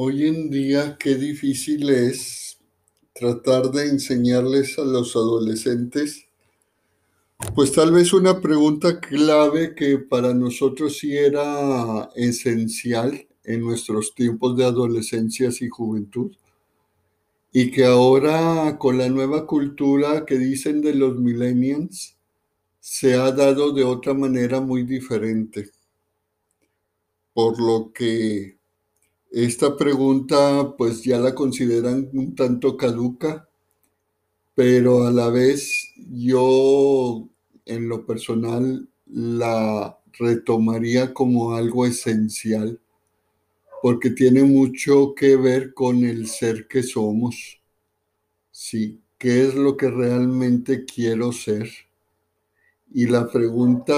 Hoy en día qué difícil es tratar de enseñarles a los adolescentes, pues tal vez una pregunta clave que para nosotros sí era esencial en nuestros tiempos de adolescencias y juventud, y que ahora con la nueva cultura que dicen de los millennials, se ha dado de otra manera muy diferente. Por lo que esta pregunta pues ya la consideran un tanto caduca, pero a la vez yo en lo personal la retomaría como algo esencial, porque tiene mucho que ver con el ser que somos. Sí, ¿qué es lo que realmente quiero ser? Y la pregunta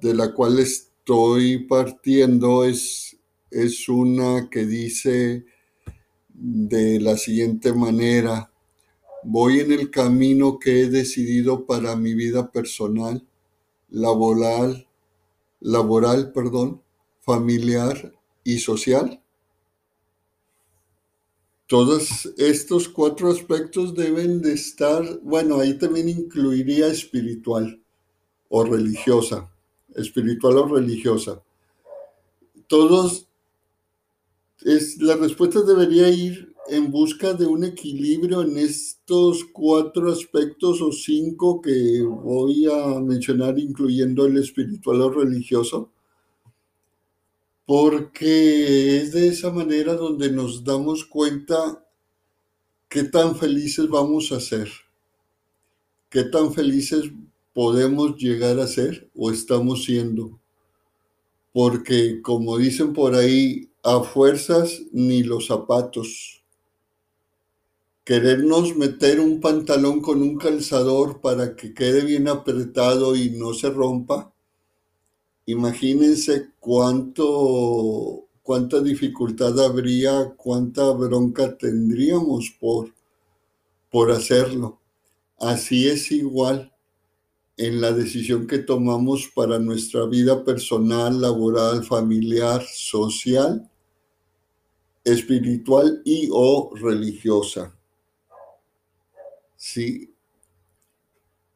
de la cual estoy partiendo es es una que dice de la siguiente manera, voy en el camino que he decidido para mi vida personal, laboral, laboral, perdón, familiar y social. Todos estos cuatro aspectos deben de estar, bueno, ahí también incluiría espiritual o religiosa, espiritual o religiosa. Todos es, la respuesta debería ir en busca de un equilibrio en estos cuatro aspectos o cinco que voy a mencionar, incluyendo el espiritual o religioso, porque es de esa manera donde nos damos cuenta qué tan felices vamos a ser, qué tan felices podemos llegar a ser o estamos siendo. Porque como dicen por ahí, a fuerzas ni los zapatos. Querernos meter un pantalón con un calzador para que quede bien apretado y no se rompa. Imagínense cuánto, cuánta dificultad habría, cuánta bronca tendríamos por, por hacerlo. Así es igual en la decisión que tomamos para nuestra vida personal, laboral, familiar, social espiritual y o religiosa. Sí,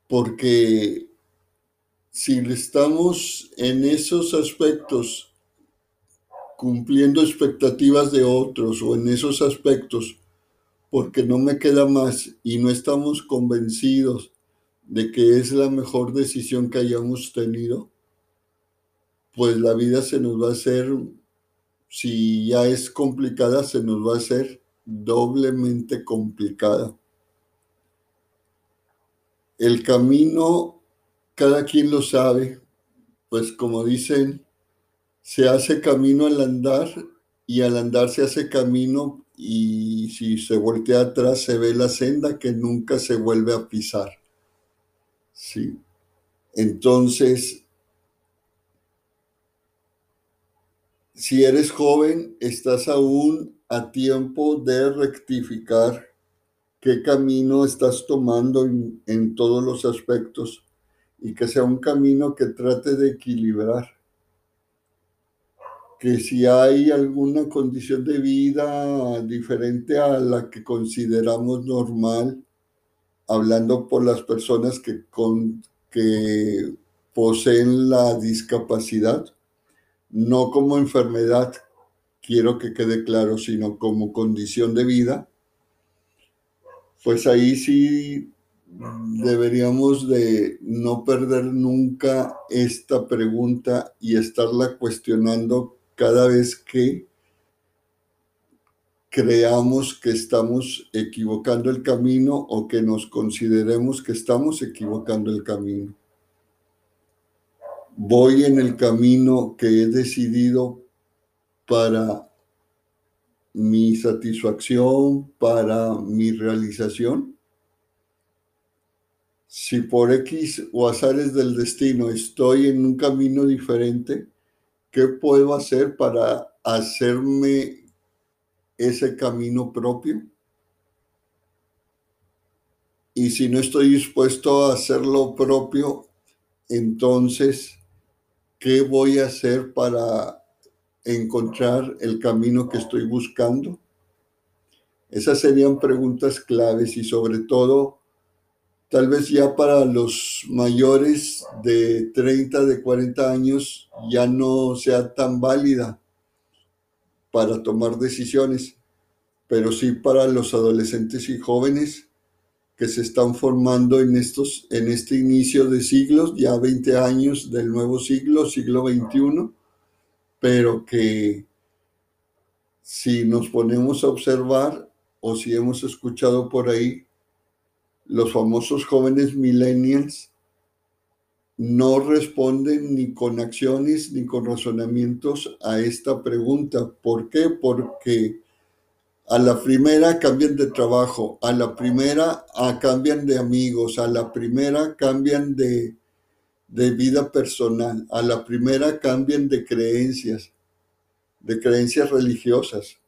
porque si estamos en esos aspectos cumpliendo expectativas de otros o en esos aspectos porque no me queda más y no estamos convencidos de que es la mejor decisión que hayamos tenido, pues la vida se nos va a hacer si ya es complicada, se nos va a hacer doblemente complicada. El camino, cada quien lo sabe, pues como dicen, se hace camino al andar y al andar se hace camino y si se voltea atrás se ve la senda que nunca se vuelve a pisar. Sí. Entonces, si eres joven, estás aún a tiempo de rectificar qué camino estás tomando en, todos los aspectos y que sea un camino que trate de equilibrar. Que si hay alguna condición de vida diferente a la que consideramos normal, hablando por las personas que, con, que poseen la discapacidad, no como enfermedad, quiero que quede claro, sino como condición de vida, pues ahí sí deberíamos de no perder nunca esta pregunta y estarla cuestionando cada vez que creamos que estamos equivocando el camino o que nos consideremos que estamos equivocando el camino voy en el camino que he decidido para mi satisfacción, para mi realización. Si por X o azares del destino estoy en un camino diferente, ¿qué puedo hacer para hacerme ese camino propio? Y si no estoy dispuesto a hacerlo propio, entonces ¿qué voy a hacer para encontrar el camino que estoy buscando? Esas serían preguntas claves y sobre todo, tal vez ya para los mayores de 30, de 40 años, ya no sea tan válida para tomar decisiones, pero sí para los adolescentes y jóvenes que se están formando en, estos, en este inicio de siglos, ya 20 años del nuevo siglo, siglo XXI, pero que si nos ponemos a observar o si hemos escuchado por ahí, los famosos jóvenes millennials no responden ni con acciones ni con razonamientos a esta pregunta. ¿Por qué? Porque a la primera cambian de trabajo, a la primera a cambian de amigos, a la primera cambian de, de vida personal, a la primera cambian de creencias, de creencias religiosas.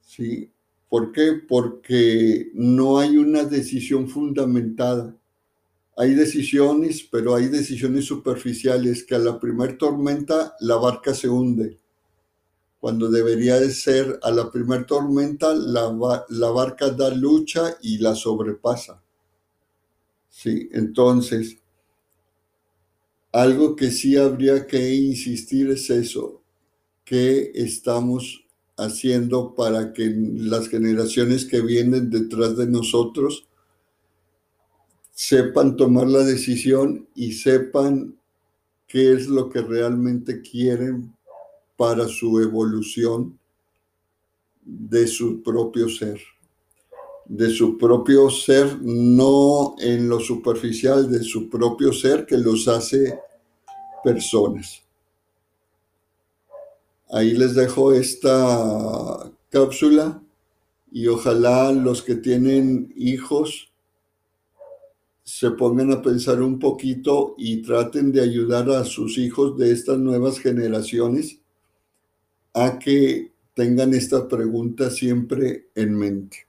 ¿Sí? ¿Por qué? Porque no hay una decisión fundamentada. Hay decisiones, pero hay decisiones superficiales que a la primer tormenta la barca se hunde. Cuando debería de ser a la primer tormenta la, la barca da lucha y la sobrepasa. Sí, entonces, algo que sí habría que insistir es eso, que estamos haciendo para que las generaciones que vienen detrás de nosotros sepan tomar la decisión y sepan qué es lo que realmente quieren para su evolución de su propio ser. De su propio ser, no en lo superficial, de su propio ser que los hace personas. Ahí les dejo esta cápsula y ojalá los que tienen hijos se pongan a pensar un poquito y traten de ayudar a sus hijos de estas nuevas generaciones a que tengan esta pregunta siempre en mente.